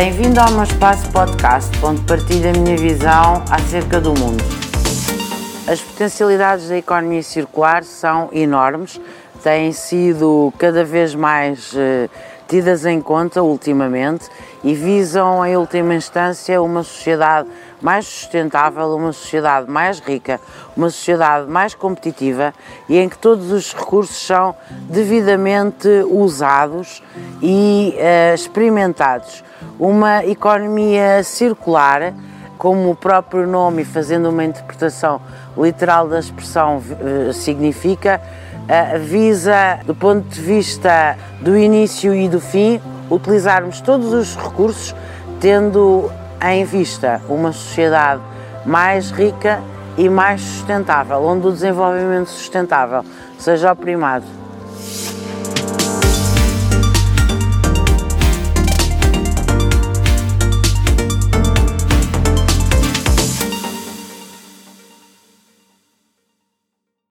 Bem-vindo ao meu espaço podcast, onde partilho a minha visão acerca do mundo. As potencialidades da economia circular são enormes, têm sido cada vez mais eh, tidas em conta ultimamente e visam, em última instância, uma sociedade mais sustentável, uma sociedade mais rica, uma sociedade mais competitiva e em que todos os recursos são devidamente usados e uh, experimentados. Uma economia circular, como o próprio nome, fazendo uma interpretação literal da expressão, uh, significa, visa, do ponto de vista do início e do fim, utilizarmos todos os recursos tendo em vista uma sociedade mais rica e mais sustentável, onde o desenvolvimento sustentável seja o primado.